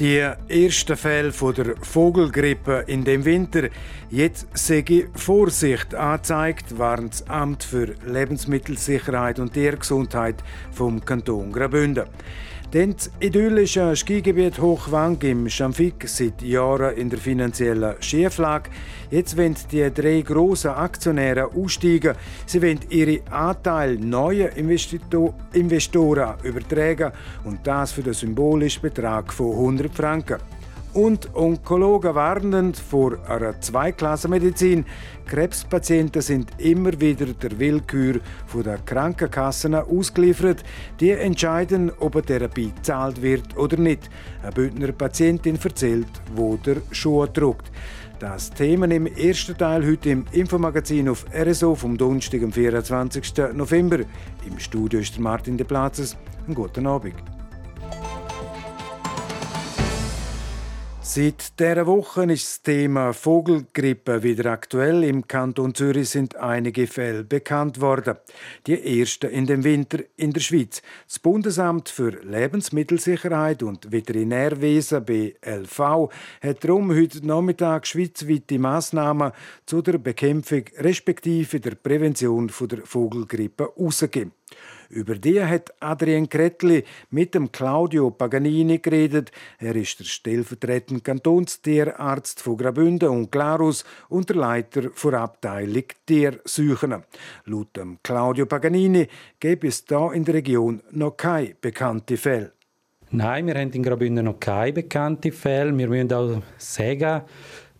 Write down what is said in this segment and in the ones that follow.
Die ersten Fälle von der Vogelgrippe in dem Winter. Jetzt sehe Vorsicht angezeigt, warnt das Amt für Lebensmittelsicherheit und Tiergesundheit vom Kanton Graubünden. Denn das idyllische Skigebiet Hochwang im Schamfik seit Jahren in der finanziellen Schieflage. Jetzt wollen die drei grossen Aktionäre aussteigen. Sie wollen ihre Anteile neuen Investoren übertragen und das für den symbolischen Betrag von 100 Franken. Und Onkologen warnen vor einer Zweiklassenmedizin. Krebspatienten sind immer wieder der Willkür der Krankenkassen ausgeliefert. Die entscheiden, ob eine Therapie gezahlt wird oder nicht. Eine Bündner Patientin erzählt, wo der Schuh drückt. Das Thema im ersten Teil heute im Infomagazin auf RSO vom Donnerstag, am 24. November. Im Studio ist Martin De Platzes. Einen guten Abend. Seit dieser Woche ist das Thema Vogelgrippe wieder aktuell. Im Kanton Zürich sind einige Fälle bekannt worden. Die ersten in dem Winter in der Schweiz. Das Bundesamt für Lebensmittelsicherheit und Veterinärwesen BLV hat darum heute Nachmittag schweizweite Massnahmen zu der Bekämpfung respektive der Prävention der Vogelgrippe herausgegeben. Über die hat Adrien Kretli mit dem Claudio Paganini geredet. Er ist der stellvertretende Kantonstierarzt von Graubünden und Glarus und der Leiter der Abteilung Tierseuchen. Laut dem Claudio Paganini gibt es da in der Region noch keine bekannten Fälle. Nein, wir haben in Graubünden noch keine bekannten Fälle. Wir müssen auch sagen,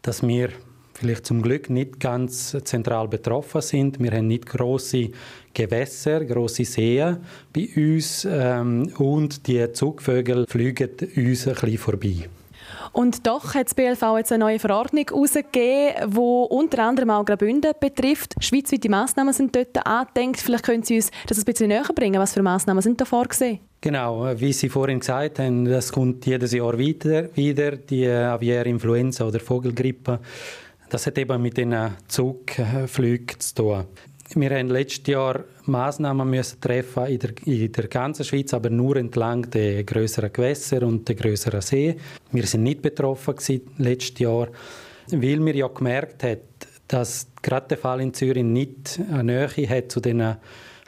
dass wir vielleicht zum Glück nicht ganz zentral betroffen sind. Wir haben nicht große Gewässer, große Seen bei uns ähm, und die Zugvögel fliegen uns ein bisschen vorbei. Und doch hat das BLV jetzt eine neue Verordnung herausgegeben, die unter anderem auch Graubünden betrifft. Schweizweite Massnahmen sind dort angedenkt. Vielleicht können Sie uns das ein bisschen näher bringen. Was für Massnahmen sind da vorgesehen? Genau, wie Sie vorhin gesagt haben, das kommt jedes Jahr wieder, wieder die aviäre Influenza oder Vogelgrippe. Das hat eben mit den Zugflügen zu tun. Wir haben letztes Jahr Massnahmen müssen treffen in der, in der ganzen Schweiz, aber nur entlang der größeren Gewässer und der größeren See. Wir sind nicht betroffen letztes Jahr, weil wir ja gemerkt haben, dass gerade der Fall in Zürich nicht eine Nähe hat zu den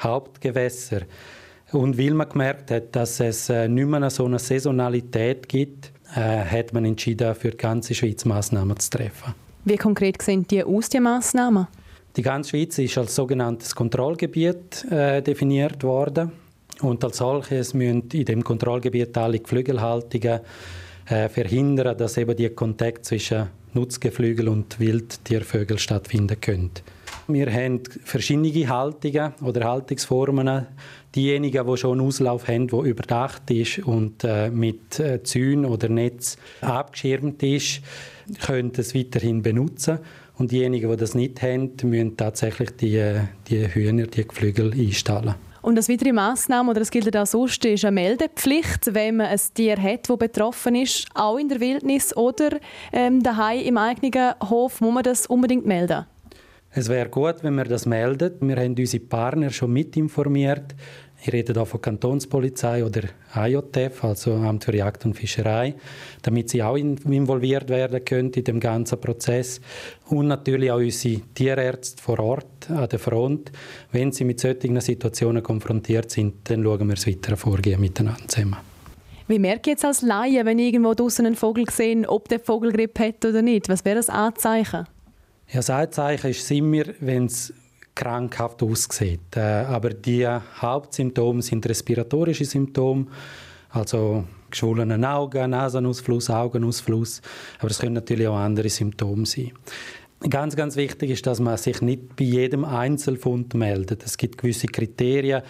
Hauptgewässern. Und weil man gemerkt hat, dass es äh, nicht mehr so eine Saisonalität gibt, äh, hat man entschieden, für die ganze Schweiz Massnahmen zu treffen. Wie konkret sehen die aus, die Massnahmen? Die ganze Schweiz ist als sogenanntes Kontrollgebiet äh, definiert worden. Und als solches müssen in dem Kontrollgebiet alle Geflügelhaltungen äh, verhindern, dass eben die Kontakt zwischen Nutzgeflügel und Wildtiervögeln stattfinden können. Wir haben verschiedene Haltungen oder Haltungsformen. Diejenigen, die schon einen Auslauf haben, der überdacht ist und äh, mit äh, Zäunen oder Netz abgeschirmt ist, können es weiterhin benutzen. Und diejenigen, die das nicht haben, müssen tatsächlich die, die Hühner, die Geflügel einstellen. Und als weitere Massnahme, oder das gilt auch sonst, ist eine Meldepflicht, wenn man ein Tier hat, das betroffen ist, auch in der Wildnis oder ähm, daheim im eigenen Hof, muss man das unbedingt melden? Es wäre gut, wenn wir das meldet. Wir haben unsere Partner schon mit informiert. Ich rede hier von Kantonspolizei oder AJF, also Amt für Jagd und Fischerei, damit sie auch involviert werden können in dem ganzen Prozess. Und natürlich auch unsere Tierärzte vor Ort an der Front. Wenn sie mit solchen Situationen konfrontiert sind, dann schauen wir das weitere Vorgehen miteinander zusammen. Wie merke ich jetzt als Laie, wenn ich irgendwo draußen einen Vogel sehe, ob der Vogelgrippe hat oder nicht? Was wäre das Anzeichen? Ja, das Anzeichen ist immer, wenn es krankhaft aussieht. Äh, aber die Hauptsymptome sind respiratorische Symptome, also geschwollene Augen, Nasenausfluss, Augenausfluss. Aber es können natürlich auch andere Symptome sein. Ganz, ganz wichtig ist, dass man sich nicht bei jedem Einzelfund meldet. Es gibt gewisse Kriterien,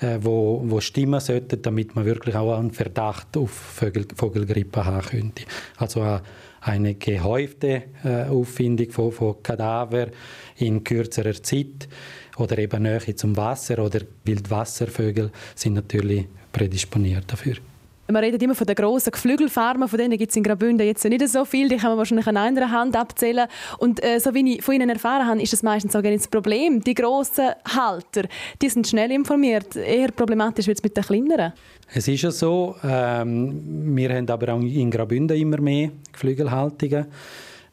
äh, wo, wo stimmen sollten, damit man wirklich auch einen Verdacht auf Vogel, Vogelgrippe haben könnte. Also äh, eine gehäufte äh, Auffindung von, von Kadaver in kürzerer Zeit oder eben Nähe zum Wasser oder Wildwasservögel sind natürlich prädisponiert dafür. Man redet immer von den grossen Geflügelfarmen, von denen gibt es in Graubünden jetzt nicht so viel, die kann man wahrscheinlich an einer Hand abzählen. Und äh, so wie ich von Ihnen erfahren habe, ist das meistens auch gar nicht das Problem. Die grossen Halter, die sind schnell informiert. Eher problematisch wird es mit den kleineren. Es ist ja so, ähm, wir haben aber auch in Graubünden immer mehr Geflügelhaltungen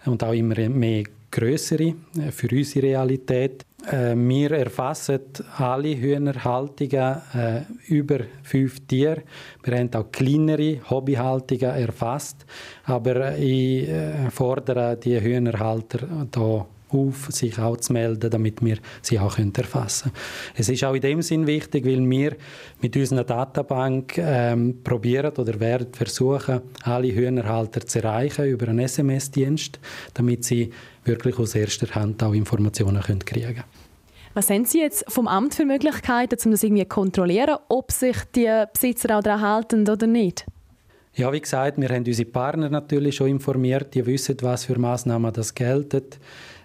und auch immer mehr größere äh, für unsere Realität. Äh, wir erfassen alle Hühnerhaltungen äh, über fünf Tiere. Wir haben auch kleinere Hobbyhaltungen erfasst. Aber ich fordere die Hühnerhalter hier auf, sich auch zu melden, damit wir sie auch erfassen können. Es ist auch in dem Sinn wichtig, weil wir mit unserer Datenbank ähm, probieren oder werden versuchen, alle Hühnerhalter zu erreichen über einen SMS-Dienst, damit sie wirklich aus erster Hand auch Informationen können kriegen können. Was haben Sie jetzt vom Amt für Möglichkeiten, um das irgendwie zu kontrollieren, ob sich die Besitzer auch daran halten oder nicht? Ja, wie gesagt, wir haben unsere Partner natürlich schon informiert. Die wissen, was für Maßnahmen das gelten.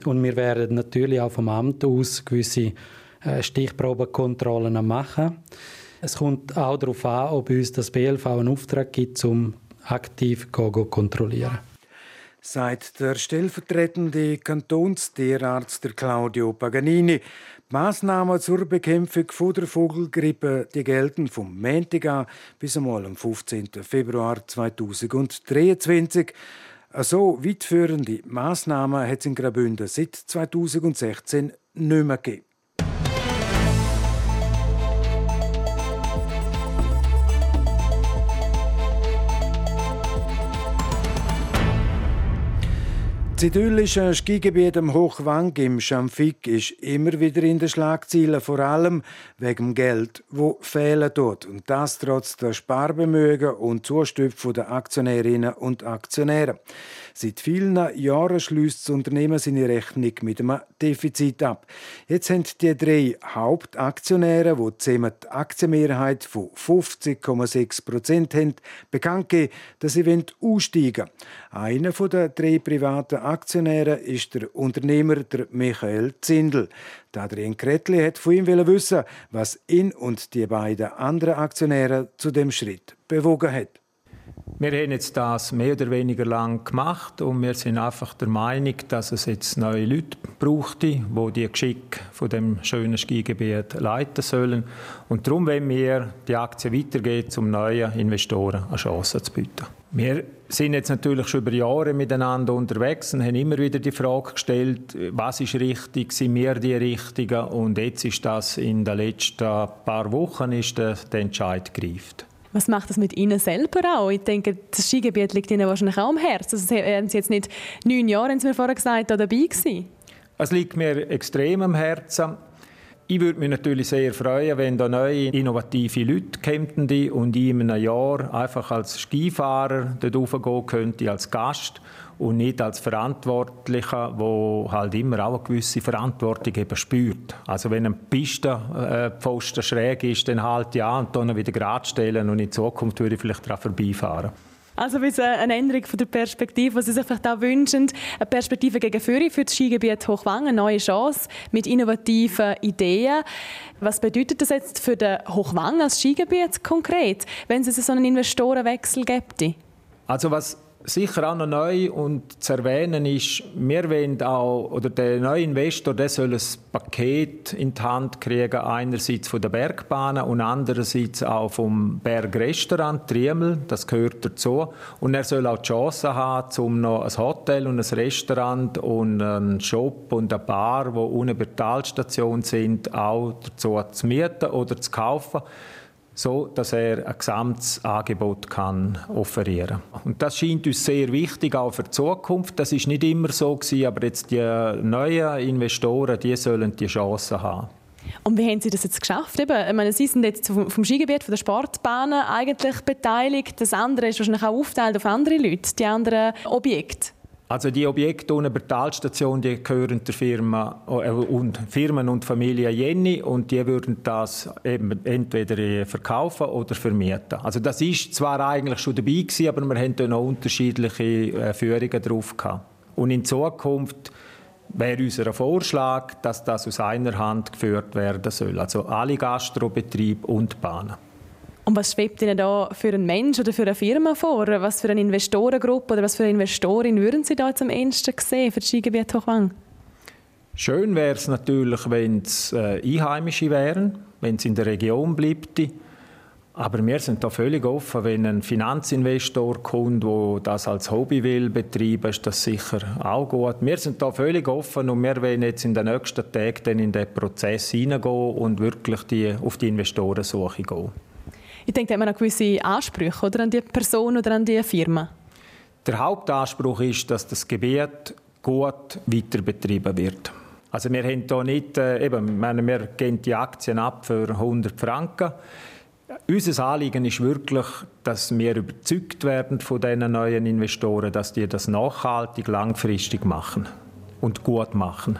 Und wir werden natürlich auch vom Amt aus gewisse äh, Stichprobenkontrollen machen. Es kommt auch darauf an, ob uns das BLV einen Auftrag gibt, um aktiv zu kontrollieren. Seit der stellvertretende Kantonstierarzt der Claudio Paganini. Die Massnahmen zur Bekämpfung der Vogelgrippe die gelten vom Montag bis einmal am 15. Februar 2023. So weitführende Massnahmen hat es in Graubünden seit 2016 nicht mehr gegeben. Das idyllische Skigebiet am Hochwang im Schamfik ist immer wieder in den Schlagzeilen, vor allem wegen dem Geld, wo fehlen tut. Und das trotz der Sparbemühen und Zustöpfe der Aktionärinnen und Aktionäre. Seit vielen Jahren schließt das Unternehmen seine Rechnung mit einem Defizit ab. Jetzt haben die drei Hauptaktionäre, die zusammen die Aktienmehrheit von 50,6 Prozent haben, bekannt gegeben, dass sie aussteigen wollen. Einer der drei privaten Aktionäre ist der Unternehmer Michael Zindel. Adrian Kretli hat von ihm wissen, was ihn und die beiden anderen Aktionäre zu dem Schritt bewogen hat. Wir haben jetzt das mehr oder weniger lang gemacht und wir sind einfach der Meinung, dass es jetzt neue Leute braucht, die die Geschick von dem schönen Skigebiet leiten sollen. Und darum wollen wir die Aktie weitergeben, um neuen Investoren eine Chance zu bieten. Wir sind jetzt natürlich schon über Jahre miteinander unterwegs und haben immer wieder die Frage gestellt, was ist richtig, sind wir die Richtigen? Und jetzt ist das in den letzten paar Wochen ist der, Entscheid gereift. Was macht das mit Ihnen selber auch? Ich denke, das Skigebiet liegt Ihnen wahrscheinlich auch am Herzen. Also wären Sie jetzt nicht neun Jahre, haben Sie mir vorher gesagt, dabei gewesen? Es liegt mir extrem am Herzen. Ich würde mich natürlich sehr freuen, wenn da neue, innovative Leute kämen und ich in einem Jahr einfach als Skifahrer dort raufgehen könnte, als Gast und nicht als Verantwortlicher, der halt immer auch eine gewisse Verantwortung eben spürt. Also wenn ein Pistenpfosten schräg ist, dann halt ja und dann wieder gerade stellen und in Zukunft würde ich vielleicht daran vorbeifahren. Also eine Änderung von der Perspektive, was Sie sich vielleicht auch wünschen. Eine Perspektive gegen Führung für das Skigebiet Hochwang, eine neue Chance mit innovativen Ideen. Was bedeutet das jetzt für den Hochwang als Skigebiet konkret, wenn es so einen Investorenwechsel gibt? Also was sicher auch noch neu und zu erwähnen ist, wir wollen auch, oder der neue Investor, der soll ein Paket in die Hand kriegen, einerseits von der Bergbahnen und andererseits auch vom Bergrestaurant Triemel, das gehört dazu. Und er soll auch die Chance haben, um noch ein Hotel und ein Restaurant und einen Shop und eine Bar, die unten bei der Talstation sind, auch dazu zu mieten oder zu kaufen so dass er ein gesamtes Angebot kann offerieren Und das scheint uns sehr wichtig, auch für die Zukunft. Das ist nicht immer so gewesen, aber jetzt die neuen Investoren, die sollen die Chance haben. Und wie haben Sie das jetzt geschafft? Eben, ich meine, Sie sind jetzt vom, vom Skigebiet, von der Sportbahnen eigentlich beteiligt. Das andere ist wahrscheinlich auch aufteilt auf andere Leute, die anderen Objekte. Also die Objekte unter der Talstation, die gehören der Firma äh, und Firmen und Familie Jenny und die würden das eben entweder verkaufen oder vermieten. Also das ist zwar eigentlich schon dabei gewesen, aber wir da noch unterschiedliche äh, Führungen drauf gehabt. Und in Zukunft wäre unser Vorschlag, dass das aus einer Hand geführt werden soll. Also alle Gastrobetriebe und Bahnen. Und was schwebt Ihnen da für einen Mensch oder für eine Firma vor? Was für eine Investorengruppe oder was für eine Investorin würden Sie da zum ehesten sehen für das Skigebiet Hochwang? Schön wäre es natürlich, wenn es äh, Einheimische wären, wenn es in der Region bleibt. Aber wir sind da völlig offen, wenn ein Finanzinvestor kommt, der das als Hobby will betreiben, ist das sicher auch gut. Wir sind da völlig offen und wir wollen jetzt in den nächsten Tagen in den Prozess hineingehen und wirklich die, auf die Investorensuche gehen. Ich denke, da hat man auch gewisse Ansprüche oder, an die Person oder an die Firma. Der Hauptanspruch ist, dass das Gebiet gut weiter betrieben wird. Also wir haben hier nicht, äh, eben, meine, wir geben die Aktien ab für 100 Franken. Unser Anliegen ist wirklich, dass wir überzeugt werden von diesen neuen Investoren, dass die das nachhaltig, langfristig machen und gut machen.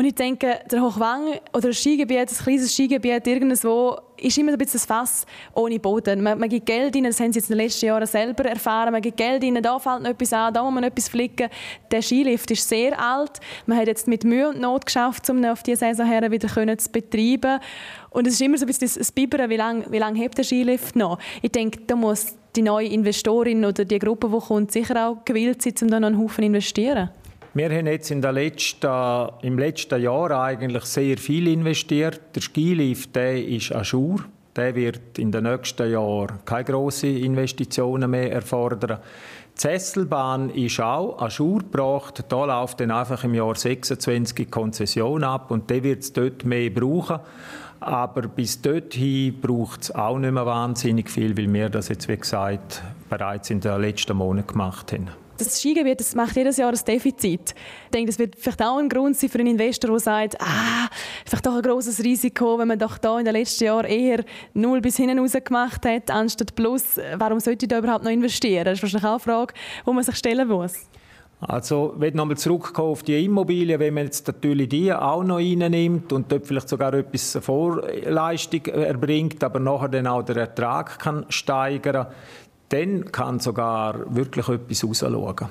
Und ich denke, der Hochwang oder ein Skigebiet, ein kleines Skigebiet irgendwo, ist immer ein bisschen ein Fass ohne Boden. Man, man gibt Geld rein, das haben sie jetzt in den letzten Jahren selber erfahren. Man gibt Geld rein, da fällt noch etwas an, da muss man etwas flicken. Der Skilift ist sehr alt. Man hat jetzt mit Mühe und Not geschafft, um ihn auf diese Saison her wieder zu betreiben. Und es ist immer so ein bisschen das Bibbern, wie lange wie lang hebt der Skilift noch. Ich denke, da muss die neue Investorin oder die Gruppe, die kommt, sicher auch gewillt sein, um da noch einen Haufen investieren. Wir haben jetzt in der letzten, im letzten Jahr eigentlich sehr viel investiert. Der Skilift der ist an Schur. Der wird in den nächsten Jahren keine grossen Investitionen mehr erfordern. Die Sesselbahn ist auch an Schur gebracht. Da läuft dann einfach im Jahr 26 die Konzession ab und der wird es dort mehr brauchen. Aber bis dorthin braucht es auch nicht mehr wahnsinnig viel, weil wir das jetzt, wie gesagt, bereits in den letzten Monaten gemacht haben das Skigebiet das macht jedes Jahr ein Defizit. Ich denke, das wird vielleicht auch ein Grund sein für einen Investor, der sagt, ah, vielleicht doch ein großes Risiko, wenn man doch da in den letzten Jahren eher null bis hinten raus gemacht hat, anstatt plus. Warum sollte ich da überhaupt noch investieren? Das ist wahrscheinlich auch eine Frage, die man sich stellen muss. Also, wenn nochmal zurückkommen auf die Immobilien, wenn man jetzt natürlich die auch noch reinnimmt und dort vielleicht sogar etwas Vorleistung erbringt, aber nachher dann auch den Ertrag kann steigern dann kann sogar wirklich etwas rausschauen.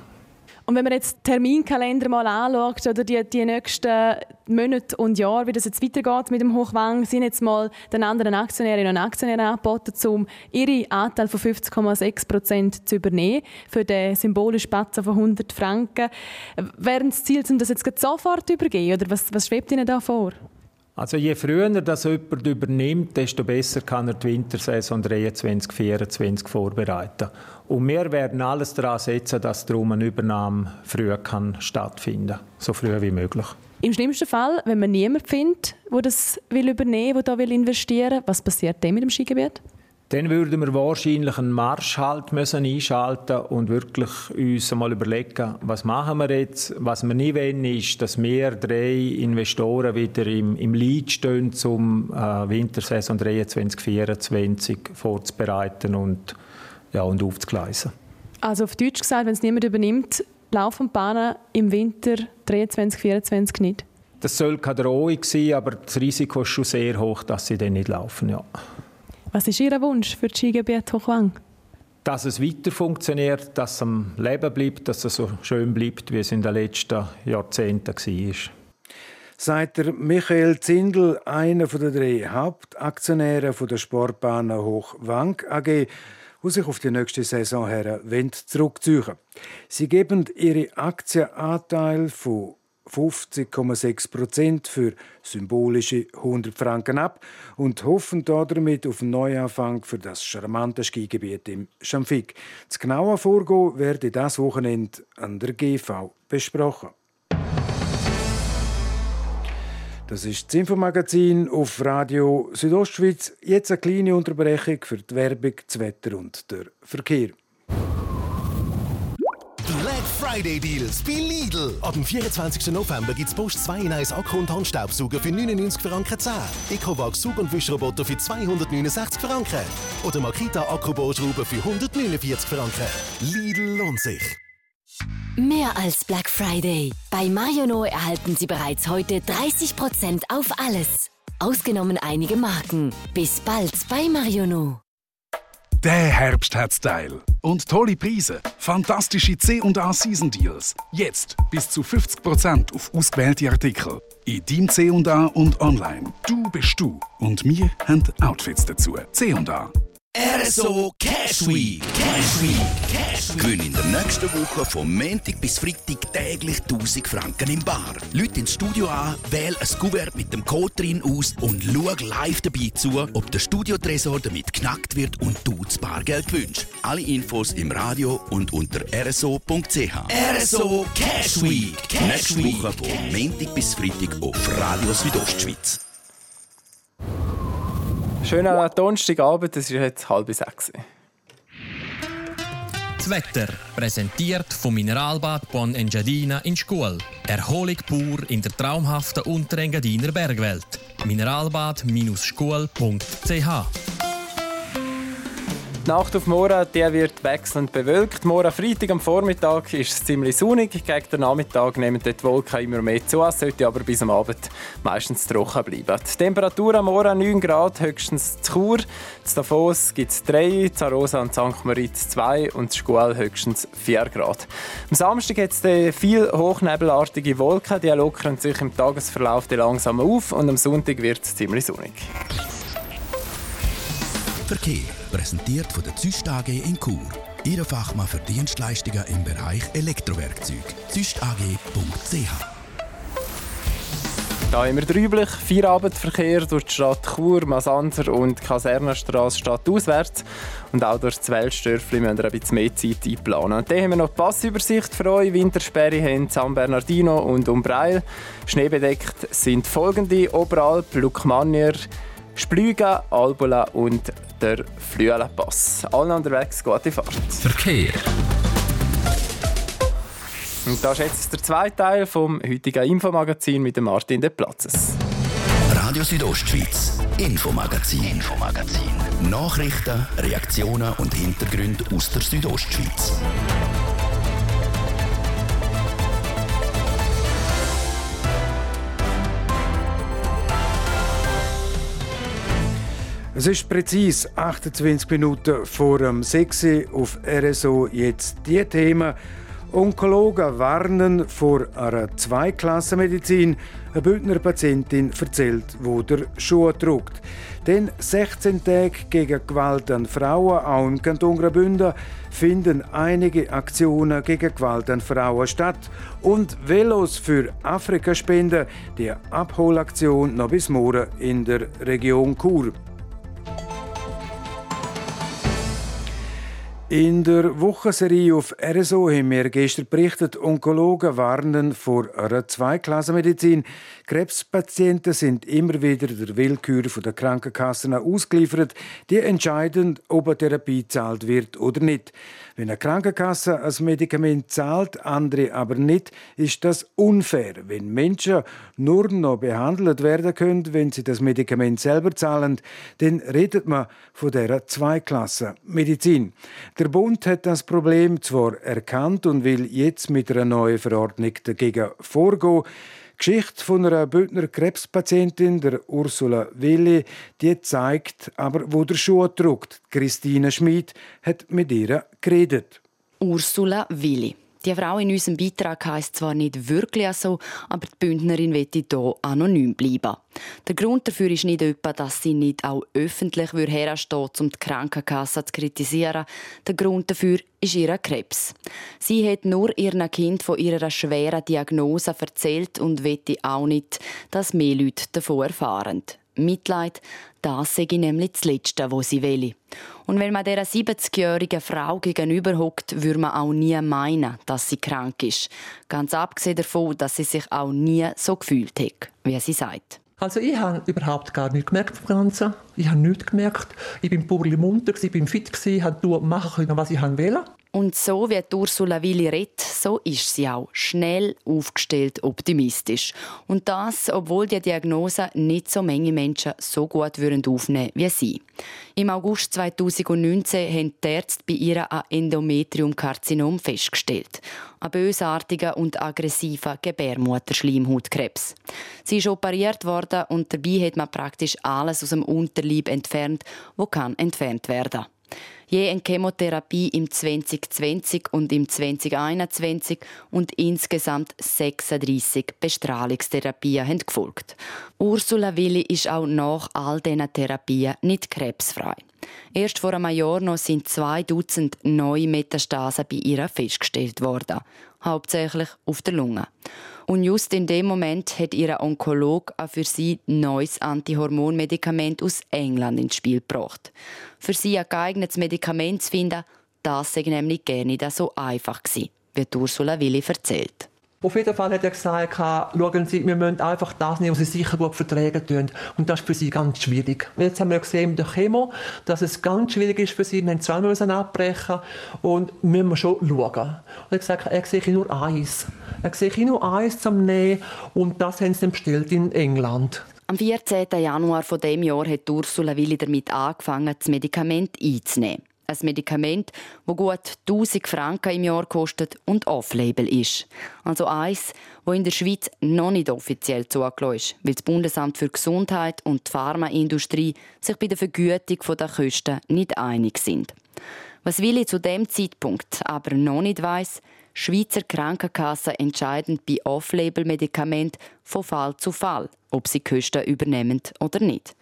Und wenn man jetzt den Terminkalender mal anschaut, oder die, die nächsten Monate und Jahre, wie das jetzt weitergeht mit dem Hochwang, sind jetzt mal den anderen Aktionärinnen und Aktionären angeboten, um ihren Anteil von 50,6 Prozent zu übernehmen, für den symbolischen Batzen von 100 Franken. Wäre das Ziel, um das jetzt sofort zu übergeben, oder was, was schwebt Ihnen da vor? Also je früher das jemand übernimmt, desto besser kann er die Wintersaison 23, 24 vorbereiten. Und wir werden alles daran setzen, dass darum eine Übernahme früh kann stattfinden so früh wie möglich. Im schlimmsten Fall, wenn man niemanden findet, der das will übernehmen will, der da will investieren was passiert dann mit dem Skigebiet? Dann würden wir wahrscheinlich einen Marsch halt müssen einschalten und wirklich uns einmal überlegen, was machen wir jetzt. Was wir nie wollen, ist, dass wir drei Investoren wieder im, im Lead stehen, um äh, Wintersaison 23, 24 vorzubereiten und, ja, und aufzugleisen. Also auf Deutsch gesagt, wenn es niemand übernimmt, laufen die Bahnen im Winter 23, 24 nicht? Das soll keine Drohung sein, aber das Risiko ist schon sehr hoch, dass sie dann nicht laufen, ja. Was ist Ihr Wunsch für das Skigebiet Hochwang? Dass es weiter funktioniert, dass es am Leben bleibt, dass es so schön bleibt, wie es in den letzten Jahrzehnten war. Der Michael Zindel, einer der drei Hauptaktionäre der Sportbahn Hochwang AG, die sich auf die nächste Saison her zurückziehen Sie geben ihre Aktienanteil von 50,6 Prozent für symbolische 100 Franken ab und hoffen damit auf einen Neuanfang für das charmante Skigebiet im Schamfik. Das genaue Vorgehen werde das Wochenende an der GV besprochen. Das ist das Infomagazin auf Radio Südostschweiz. Jetzt eine kleine Unterbrechung für die Werbung, das Wetter und der Verkehr. Friday Deals bei Lidl. Ab dem 24. November gibt es Post 2 in 1 Akku- und Handstaubsauger für 99 Franken 10. Ecovacs Sug- und Wischroboter für 269 Franken. Oder Makita Akkubohrschrauber für 149 Franken. Lidl lohnt sich. Mehr als Black Friday. Bei Mariono erhalten Sie bereits heute 30% auf alles. Ausgenommen einige Marken. Bis bald bei Mariono. Der Herbst hat Style. Und tolle Preise. Fantastische C&A Season Deals. Jetzt bis zu 50% auf ausgewählte Artikel. In deinem C&A und online. Du bist du. Und wir haben Outfits dazu. C&A. RSO Cash Week. Cash Week. Cash Week. Gewinn in der nächsten Woche vom Montag bis Freitag täglich 1000 Franken im Bar. Leute ins Studio an, wähl ein Kuvert mit dem Code drin aus und schau live dabei zu, ob der Studiotresor damit knackt wird und du das Bargeld wünschst. Alle Infos im Radio und unter rso.ch. RSO Cash Week. Cash Nächste Woche vom Montag bis Freitag auf Radio Südostschweiz. Schönen Donnerstagabend, es ist jetzt halb sechs. Das Wetter, präsentiert vom Mineralbad Bon Engadina in Schkuhl. Erholung pur in der traumhaften Unterengadiner Bergwelt. Mineralbad-schkuhl.ch die Nacht auf morgen der wird wechselnd bewölkt. Morgen Freitag am Vormittag ist es ziemlich sonnig. Gegen den Nachmittag nehmen die Wolken immer mehr zu. Es sollte aber bis am Abend meistens trocken bleiben. Die Temperatur am Morgen 9 Grad, höchstens zu Chur. Zu Davos gibt es 3, zu Arosa und St. Moritz 2 und zu höchstens 4 Grad. Am Samstag hat es viele hochnebelartige Wolken. Die lockern sich im Tagesverlauf langsam auf und am Sonntag wird es ziemlich sonnig. Verkehr präsentiert von der Züst AG in Chur. Ihre Fachmann für Dienstleistungen im Bereich Elektrowerkzeug. züstag.ch da wir drüblich Feierabendverkehr durch die Stadt Chur, Masanzer und Kasernenstraße stadtauswärts. Und auch durch das Weltstörfli müssen wir ein bisschen mehr Zeit einplanen. Und dann haben wir noch die Passübersicht für euch. Wintersperre haben San Bernardino und Umbreil. Schneebedeckt sind folgende Oberalp, Lukmanier, Splügen, Albula und der Flüelenpass. Allen unterwegs, gute Fahrt. Verkehr. Und das ist jetzt der zweite Teil vom heutigen Infomagazin mit dem Martin De Platzes. Radio Südostschweiz, Infomagazin, Infomagazin. Nachrichten, Reaktionen und Hintergründe aus der Südostschweiz. Es ist präzise 28 Minuten vor dem 6 auf RSO jetzt die Themen. Onkologen warnen vor einer Zweiklassenmedizin. Eine Bündner Patientin erzählt, wo der Schuh druckt. Denn 16 Tage gegen Gewalt an Frauen, auch im Kanton Graubünden, finden einige Aktionen gegen Gewalt an Frauen statt. Und Velos für Afrika spenden, die Abholaktion noch bis morgen in der Region Chur. In der Wochenserie auf RSO haben wir gestern berichtet, Onkologen warnen vor einer Zweiklassenmedizin. Krebspatienten sind immer wieder der Willkür der Krankenkassen ausgeliefert, die entscheiden, ob eine Therapie gezahlt wird oder nicht. Wenn eine Krankenkasse ein Medikament zahlt, andere aber nicht, ist das unfair. Wenn Menschen nur noch behandelt werden können, wenn sie das Medikament selber zahlen, dann redet man von der Zweiklassenmedizin. Der Bund hat das Problem zwar erkannt und will jetzt mit einer neuen Verordnung dagegen vorgehen. Geschichte von einer Bündner Krebspatientin, der Ursula Willi, die zeigt aber, wo der Schuh drückt. Christine Schmid hat mit ihr geredet. Ursula Willi. Die Frau in unserem Beitrag heisst zwar nicht wirklich so, aber die Bündnerin wird hier anonym bleiben. Der Grund dafür ist nicht etwa, dass sie nicht auch öffentlich herstehen um die Krankenkasse zu kritisieren. Der Grund dafür ist ihr Krebs. Sie hat nur ihrem Kind von ihrer schweren Diagnose erzählt und wette auch nicht, dass mehr Leute davon erfahren. Mitleid, das sei nämlich das Letzte, was sie will. Und wenn man dieser 70-jährigen Frau gegenüber hockt, würde man auch nie meinen, dass sie krank ist. Ganz abgesehen davon, dass sie sich auch nie so gefühlt hat, wie sie sagt. Also ich habe überhaupt gar nichts gemerkt vom Ganzen. Ich habe nichts gemerkt. Ich bin purli munter, ich bin fit, ich konnte machen, was ich wollte. Und so wie Ursula Willi redet, so ist sie auch schnell aufgestellt optimistisch. Und das, obwohl die Diagnose nicht so viele Menschen so gut würden aufnehmen wie sie. Im August 2019 haben die Ärzte bei ihr ein Endometriumkarzinom festgestellt. Ein bösartiger und aggressiver Gebärmutterschleimhautkrebs. Sie ist operiert worden und dabei hat man praktisch alles aus dem Unterleib entfernt, wo kann entfernt werden. Je eine Chemotherapie im 2020 und im 2021 und insgesamt 36 Bestrahlungstherapien haben gefolgt. Ursula Willi ist auch nach all diesen Therapien nicht krebsfrei. Erst vor einem Jahr noch sind zwei Dutzend neue Metastasen bei ihr festgestellt worden, hauptsächlich auf der Lunge. Und just in dem Moment hat ihr Onkolog auch für sie ein neues Antihormonmedikament aus England ins Spiel gebracht. Für sie ein geeignetes Medikament zu finden, das sei nämlich gerne nicht so einfach gewesen, wie Ursula Willi erzählt. Auf jeden Fall hat er gesagt, schauen Sie, wir müssen einfach das nehmen, was Sie sicher gut vertragen tun. Und das ist für Sie ganz schwierig. Jetzt haben wir gesehen mit der Chemo, dass es ganz schwierig ist für Sie. Wir haben zweimal abbrechen und müssen schon schauen. Und er hat gesagt, er sehe nur eins. Er sehe nur eins zum Nehmen und das haben sie dann bestellt in England. Am 14. Januar von dem Jahr hat Ursula Willi damit angefangen, das Medikament einzunehmen. Ein Medikament, das gut 1000 Franken im Jahr kostet und off-label ist. Also eins, das in der Schweiz noch nicht offiziell zugelassen ist, weil das Bundesamt für Gesundheit und die Pharmaindustrie sich bei der Vergütung der Kosten nicht einig sind. Was Willi zu dem Zeitpunkt aber noch nicht weiß, Schweizer Krankenkassen entscheiden bei Off-Label-Medikamenten von Fall zu Fall, ob sie Kosten übernehmen oder nicht.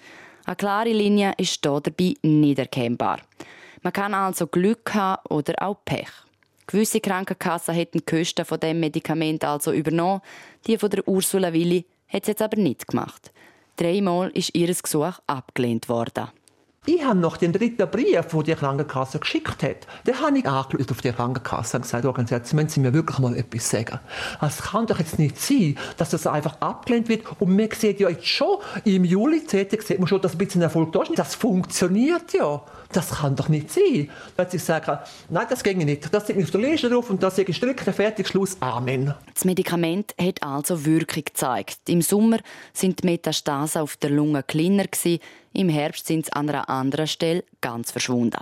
Eine klare Linie ist dabei nicht erkennbar. Man kann also Glück haben oder auch Pech. Gewisse Krankenkassen hätten die Kosten von dem Medikament also übernommen, die von der Ursula Willi hat es jetzt aber nicht gemacht. Dreimal ist ihr Gesuch abgelehnt worden. Ich habe noch den dritten Brief, den die Krankenkasse geschickt hat, den habe ich angelöst auf die Krankenkasse und gesagt, jetzt müssen Sie mir wirklich mal etwas sagen. Es kann doch jetzt nicht sein, dass das einfach abgelehnt wird. Und man sieht ja jetzt schon, im Juli sieht man schon, dass ein bisschen Erfolg da ist. Das funktioniert ja. Das kann doch nicht sein. Dass ich sage, nein, das ginge nicht. Das mir auf der Liste drauf und das ist gestrickt, fertig, Schluss, Amen. Das Medikament hat also Wirkung gezeigt. Im Sommer sind die Metastasen auf der Lunge kleiner im Herbst sind sie an einer anderen Stelle ganz verschwunden.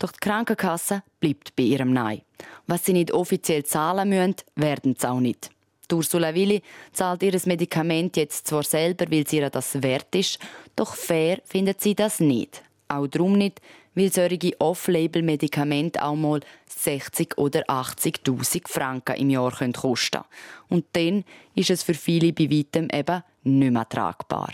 Doch die Krankenkasse bleibt bei ihrem Nein. Was sie nicht offiziell zahlen müssen, werden sie auch nicht. Ursula Willi zahlt ihr Medikament jetzt zwar selber, weil sie ihr das wert ist, doch fair findet sie das nicht. Auch darum nicht, weil solche Off-Label-Medikamente auch mal 60 oder 80.000 Franken im Jahr kosten können. Und dann ist es für viele bei weitem eben nicht mehr tragbar.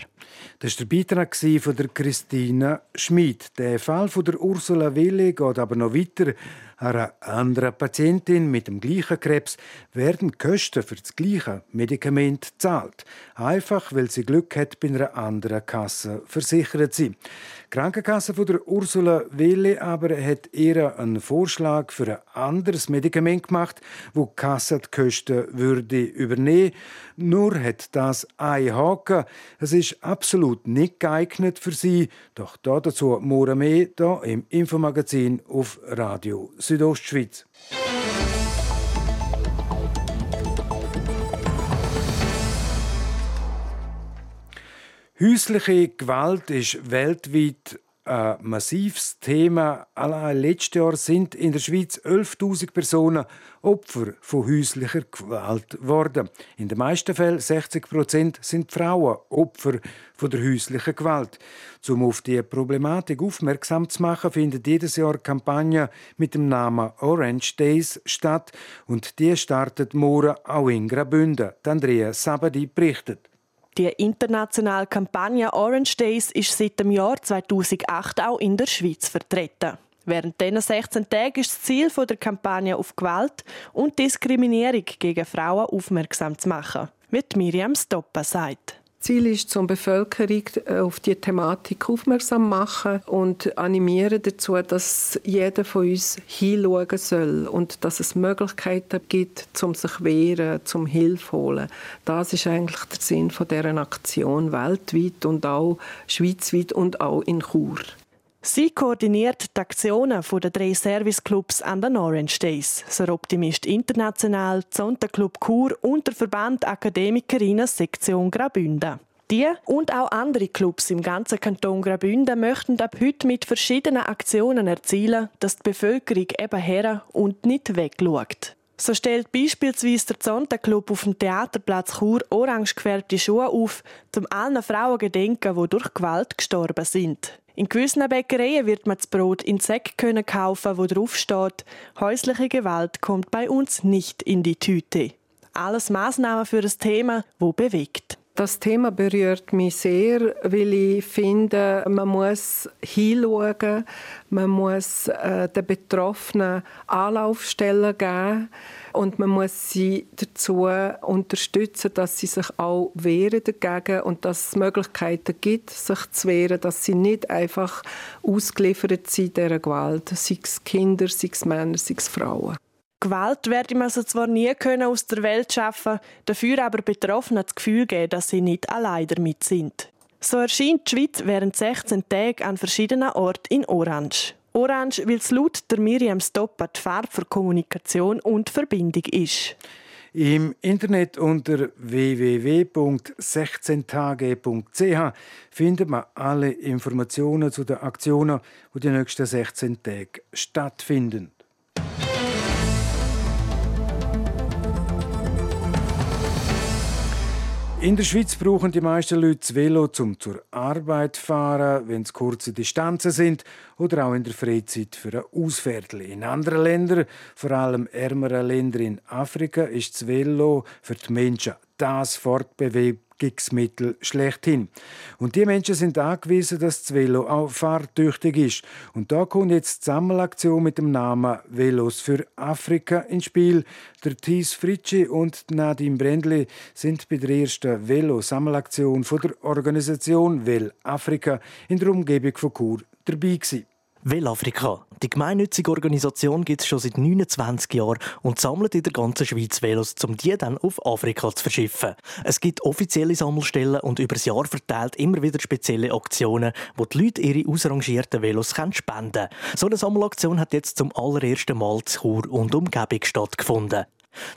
Das war der Beitrag von der Christine Schmid. Der Fall von der Ursula Wille geht aber noch weiter. Einer anderen Patientin mit dem gleichen Krebs werden Kosten für das gleiche Medikament gezahlt. Einfach, weil sie Glück hat, bei einer anderen Kasse versichert sie. Die Krankenkasse von der Ursula Wille aber hat ihr einen Vorschlag für ein anderes Medikament gemacht, wo die Kasse die Kosten würde übernehmen. Nur hat das ein Haken. Es ist absolut nicht geeignet für sie. Doch dazu morgen mehr hier im Infomagazin auf Radio Südostschweiz. Häusliche Gewalt ist weltweit ein massives Thema. Allein letztes Jahr sind in der Schweiz 11.000 Personen Opfer von häuslicher Gewalt geworden. In den meisten Fällen, 60 Prozent, sind Frauen Opfer von der häuslichen Gewalt. Um auf diese Problematik aufmerksam zu machen, findet jedes Jahr Kampagne mit dem Namen Orange Days statt. Und die startet morgen auch in Graubünden. Andrea Sabadi berichtet. Die internationale Kampagne Orange Days ist seit dem Jahr 2008 auch in der Schweiz vertreten. Während diesen 16 Tagen ist das Ziel der Kampagne auf Gewalt und Diskriminierung gegen Frauen aufmerksam zu machen, wie Miriam Stoppa sagt. Ziel ist, zum Bevölkerung äh, auf die Thematik aufmerksam machen und animieren dazu, dass jeder von uns hinschauen soll und dass es Möglichkeiten gibt, zum sich wehren, zum Hilfe holen. Das ist eigentlich der Sinn von deren Aktion weltweit und auch schweizweit und auch in Chur. Sie koordiniert die Aktionen der drei Serviceclubs an den Orange Days, der Optimist International, Zonta Club Chur und der Verband Akademikerinnen Sektion Graubünden. Die und auch andere Clubs im ganzen Kanton Graubünden möchten ab heute mit verschiedenen Aktionen erzielen, dass die Bevölkerung eben her und nicht wegschaut. So stellt beispielsweise der Zonta-Club auf dem Theaterplatz Chur orange gefärbte Schuhe auf, um allen Frauen gedenken, die durch Gewalt gestorben sind. In gewissen Bäckereien wird man das Brot in Säck können kaufen, wo drauf steht: Häusliche Gewalt kommt bei uns nicht in die Tüte. Alles Maßnahmen für das Thema, wo bewegt. Das Thema berührt mich sehr, weil ich finde, man muss hinschauen, man muss äh, den Betroffenen Anlaufstellen geben und man muss sie dazu unterstützen, dass sie sich auch wehren dagegen und dass es Möglichkeiten gibt, sich zu wehren, dass sie nicht einfach ausgeliefert sind dieser Gewalt, sei es Kinder, sei es Männer, sei es Frauen. Gewalt werde man also zwar nie können aus der Welt schaffen, dafür aber Betroffenen das Gefühl geben, dass sie nicht allein damit sind. So erscheint die Schweiz während 16 Tagen an verschiedenen Orten in Orange. Orange, weil es laut der Miriam Stopper die Farbe für Kommunikation und Verbindung ist. Im Internet unter www.16tage.ch findet man alle Informationen zu den Aktionen, die die nächsten 16 Tage stattfinden. In der Schweiz brauchen die meisten Leute das Velo, um zur Arbeit zu fahren, wenn es kurze Distanzen sind oder auch in der Freizeit für ein Ausfährtchen. In anderen Ländern, vor allem ärmeren Ländern in Afrika, ist das Velo für die Menschen das Fortbewegungsmittel schlechthin. Und die Menschen sind angewiesen, dass das Velo auch fahrtüchtig ist. Und da kommt jetzt die Sammelaktion mit dem Namen Velos für Afrika ins Spiel. Der Thies Fritschi und Nadim Brendli sind bei der ersten Velo-Sammelaktion der Organisation Vel Afrika in der Umgebung von Chur dabei gewesen. Velafrika. Die gemeinnützige Organisation gibt es schon seit 29 Jahren und sammelt in der ganzen Schweiz Velos, um die dann auf Afrika zu verschiffen. Es gibt offizielle Sammelstellen und über das Jahr verteilt immer wieder spezielle Aktionen, wo die Leute ihre ausrangierten Velos spenden können. So eine Sammelaktion hat jetzt zum allerersten Mal zu Chur und Umgebung stattgefunden.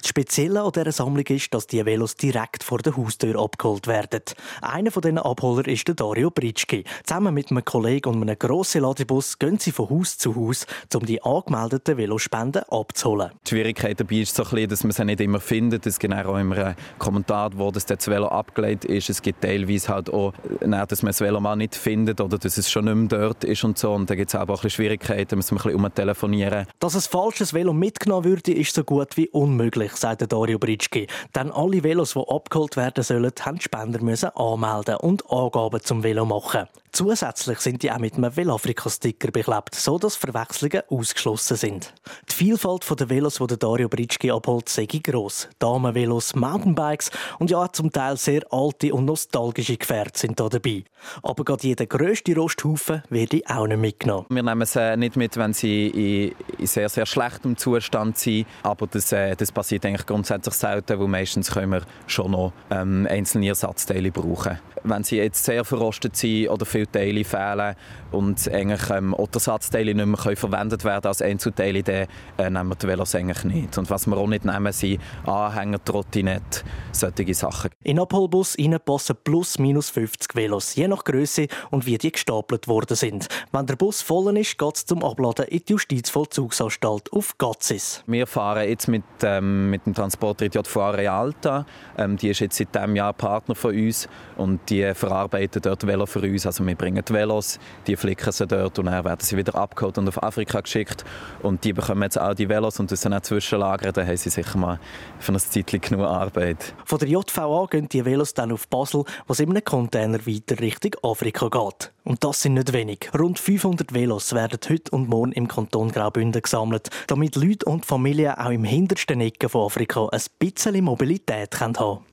Das Spezielle an dieser Sammlung ist, dass die Velos direkt vor der Haustür abgeholt werden. Einer von diesen Abholer ist der Dario Britschki. Zusammen mit einem Kollegen und einem grossen Ladebus gehen sie von Haus zu Haus, um die angemeldeten Velospenden abzuholen. Die Schwierigkeit dabei ist so ein bisschen, dass man sie nicht immer findet. Es gibt auch immer einen Kommentar, wo das, Velo abgelegt ist. Es gibt teilweise halt auch, dass man das Velo mal nicht findet oder dass es schon nicht mehr dort ist und so. Und da gibt es auch ein bisschen Schwierigkeiten, muss man ein bisschen umtelefonieren. Dass ein falsches Velo mitgenommen würde, ist so gut wie unmöglich möglich, sagt Dario Britschki. Denn alle Velos, die abgeholt werden sollen, haben die Spender müssen anmelden und Angaben zum Velo machen. Zusätzlich sind die auch mit einem Velafrika-Sticker beklebt, so dass Verwechslungen ausgeschlossen sind. Die Vielfalt der Velos, die Dario Britschki abholt, sei gross. Damenvelos, Mountainbikes und ja, zum Teil sehr alte und nostalgische Gefährte sind da dabei. Aber gerade jeder grösste Rosthaufen werde auch nicht mitgenommen. Wir nehmen sie nicht mit, wenn sie in sehr, sehr schlechtem Zustand sind, aber das, äh, das passiert eigentlich grundsätzlich selten, weil meistens können wir schon noch ähm, einzelne Ersatzteile brauchen. Wenn sie jetzt sehr verrostet sind oder viele Teile fehlen und eigentlich ähm, Ersatzteile nicht mehr können verwendet werden als Einzelteile, dann äh, nehmen wir die Velos eigentlich nicht. Und was wir auch nicht nehmen, sind Anhänger, Trottinette, solche Sachen. In Abholbus passen plus minus 50 Velos, je nach Größe und wie die gestapelt worden sind. Wenn der Bus voll ist, geht es zum Abladen in die Justizvollzugsanstalt auf Gazis. Wir fahren jetzt mit ähm, mit dem Transporter JVA Realta. Ähm, die ist jetzt seit diesem Jahr Partner von uns und die verarbeiten dort Velo für uns. Also wir bringen die Velos, die flicken sie dort und dann werden sie wieder abgeholt und auf Afrika geschickt. Und die bekommen jetzt auch die Velos und sind auch Zwischenlager. Da haben sie sicher mal für ein Zeitchen genug Arbeit. Von der JVA gehen die Velos dann auf Basel, was in einem Container weiter Richtung Afrika geht. Und das sind nicht wenig. Rund 500 Velos werden heute und morgen im Kanton Graubünden gesammelt, damit Leute und Familien auch im hintersten Ecken von Afrika ein bisschen Mobilität haben können.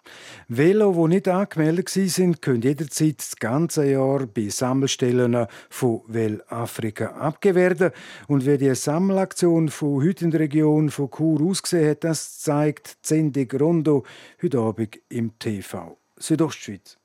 Velo, die nicht angemeldet sind, können jederzeit das ganze Jahr bei Sammelstellen von Well Afrika abgegeben werden. Und wie die Sammelaktion von heute in der Region von Chur ausgesehen hat, das zeigt die Sendung Rondo heute Abend im TV Südostschweiz.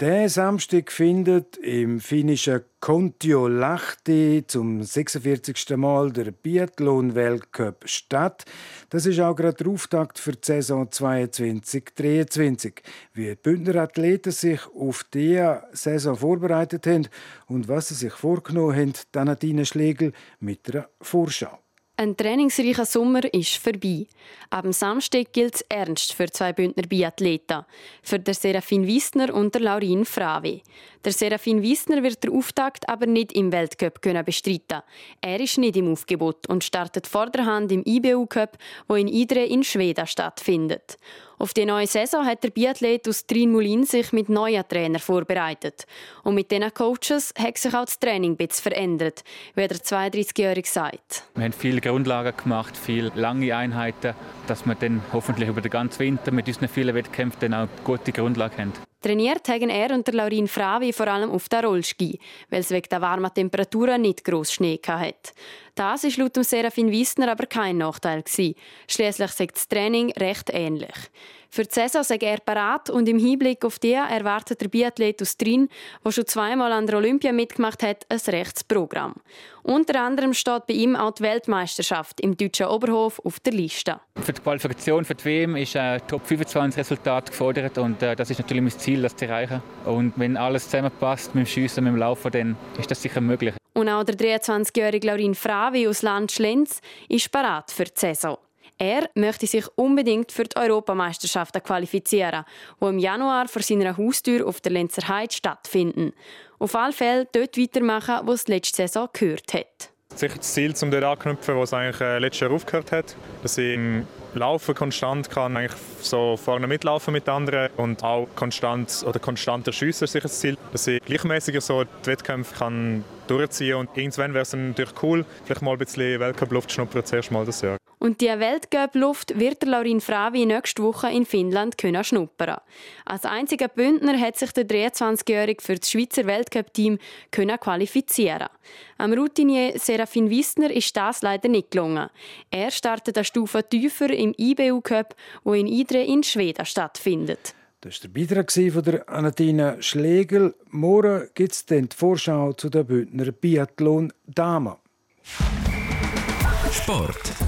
Der Samstag findet im finnischen Kontiolahti zum 46. Mal der Biathlon-Weltcup statt. Das ist auch gerade der Auftakt für die Saison 2022-2023. Wie die Bündner Athleten sich auf diese Saison vorbereitet haben und was sie sich vorgenommen haben, dann Schlegel mit einer Vorschau. Ein trainingsreicher Sommer ist vorbei. Ab Samstag gilt es ernst für zwei Bündner Biathleten, für der Serafin Wiesner und der Laurin Fravi. Der Serafin Wiesner wird der Auftakt aber nicht im Weltcup bestreiten. Er ist nicht im Aufgebot und startet vorderhand im IBU Cup, wo in Idre in Schweden stattfindet. Auf die neue Saison hat der Biathlet aus Trin Mulin sich mit neuen Trainern vorbereitet. Und mit diesen Coaches hat sich auch das Training ein bisschen verändert, wie der 32-Jährige sagt. Wir haben viele Grundlagen gemacht, viele lange Einheiten, dass wir dann hoffentlich über den ganzen Winter mit unseren vielen Wettkämpfen auch gute Grundlagen haben. Trainiert haben er und der Laurin Fravi vor allem auf der Rollski, weil es wegen der warmen Temperaturen nicht gross Schnee hatte. Das war laut dem Serafin Wiesner aber kein Nachteil. Schließlich sagt das Training recht ähnlich. Für die Saison sei er parat und im Hinblick auf die erwartet der Biathlet aus Trin, der schon zweimal an der Olympia mitgemacht hat, ein rechtes Programm. Unter anderem steht bei ihm auch die Weltmeisterschaft im deutschen Oberhof auf der Liste. Für die Qualifikation für die WM ist ein Top 25 Resultat gefordert und äh, das ist natürlich mein Ziel, das zu erreichen. Und wenn alles zusammenpasst mit dem Schiessen, mit dem Laufen, dann ist das sicher möglich. Und auch der 23-jährige Laurin Fravi aus Land Schlenz ist parat für die Saison. Er möchte sich unbedingt für die Europameisterschaften qualifizieren, die im Januar vor seiner Haustür auf der Lenzer Heide stattfinden. Auf alle Fälle dort weitermachen, wo es letzte Saison gehört hat. Sicher das Ziel, um dort anknüpfen, wo es eigentlich äh, letztes Jahr aufgehört hat. Dass ich im Laufen konstant kann, eigentlich so vorne mitlaufen mit anderen und auch konstant oder konstanter schiessen ist sicher das Ziel. Dass ich gleichmäßiger so die Wettkämpfe kann durchziehen und irgendwann wäre es natürlich cool, vielleicht mal ein bisschen Weltcup-Luft schnuppern, zuerst mal das Jahr. Und die Weltcup-Luft wird der Laurin Fravi nächste Woche in Finnland können schnuppern. Als einziger Bündner hat sich der 23-Jährige für das Schweizer Weltcup-Team qualifizieren. Am Routinier Serafin Wissner ist das leider nicht gelungen. Er startet eine Stufe tiefer im IBU Cup, wo in Idre in Schweden stattfindet. Das war der Beitrag von der Anatina Schlegel. Morgen gibt es die Vorschau zu der Bündner Biathlon Dame. Sport.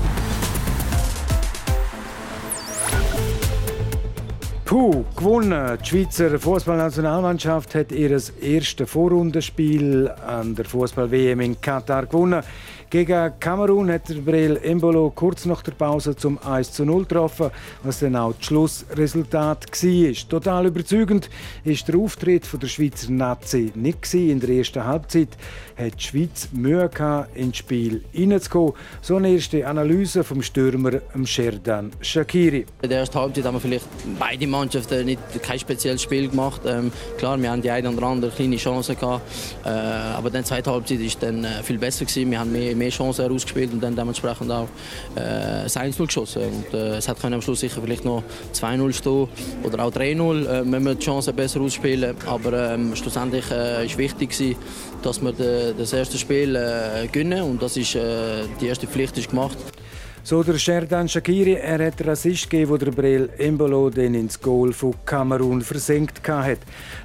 Puh, gewonnen. Die Schweizer Fußballnationalmannschaft hat ihr erstes Vorrundenspiel an der Fußball-WM in Katar gewonnen. Gegen Kamerun hat der Brel Embolo kurz nach der Pause zum 1 zu 0 getroffen, was dann auch das Schlussresultat war. Total überzeugend ist der Auftritt von der Schweizer Nazi nicht in der ersten Halbzeit hat die Schweiz Mühe gehabt, ins Spiel hineinzukommen. So eine erste Analyse vom Stürmer Sherdan Shakiri. In der ersten Halbzeit haben wir vielleicht beide Mannschaften nicht, kein spezielles Spiel gemacht. Ähm, klar, wir haben die eine oder andere kleine Chance gehabt, äh, aber die zweite Halbzeit ist dann äh, viel besser gewesen. Wir haben mehr, mehr Chancen herausgespielt und dann dementsprechend auch äh, 1-0 geschossen. Und, äh, es hat am Schluss sicher vielleicht noch 2-0 stehen oder auch 3-0, äh, wenn wir die Chancen besser ausspielen. Aber ähm, schlussendlich äh, ist wichtig gewesen, dass wir das erste Spiel äh, gewinnen und das ist äh, die erste Pflicht ist gemacht. So der Sherdan Shakiri, er hat den Assist gegeben, wo der Brel Embolo den ins Goal von Kamerun versenkt hat.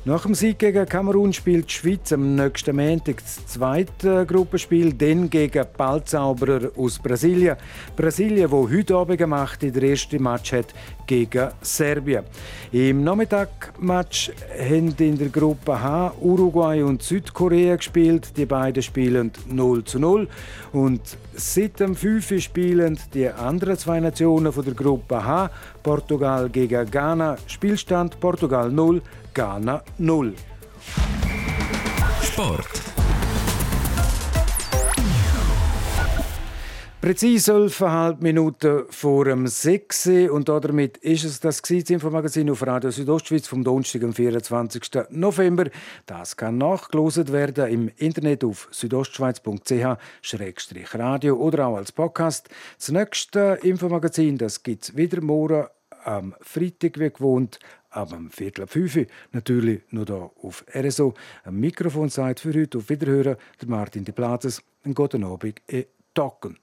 Nach dem Sieg gegen Kamerun spielt die Schweiz am nächsten Montag das zweite Gruppenspiel, dann gegen Ballzauberer aus Brasilien. Brasilien, wo heute Abend gemacht in der ersten Match hat gegen Serbien. Im Nachmittagmatch haben in der Gruppe H Uruguay und Südkorea gespielt. Die beiden spielen 0 zu 0. Und seit dem 5 spielen die anderen zwei Nationen von der Gruppe H, Portugal gegen Ghana, Spielstand Portugal 0, Ghana 0. Sport. Präzise 11,5 Minuten vor dem 6. Und damit ist es das Infomagazin auf Radio Südostschweiz vom Donnerstag, am 24. November. Das kann nachgelost werden im Internet auf südostschweiz.ch-radio oder auch als Podcast. Das nächste Infomagazin gibt es wieder morgen am Freitag, wie gewohnt, aber am Viertel ab 5 natürlich nur hier auf RSO. Am Mikrofon sagt für heute auf Wiederhören der Martin de Plazes. Einen guten Abend, e Tocken.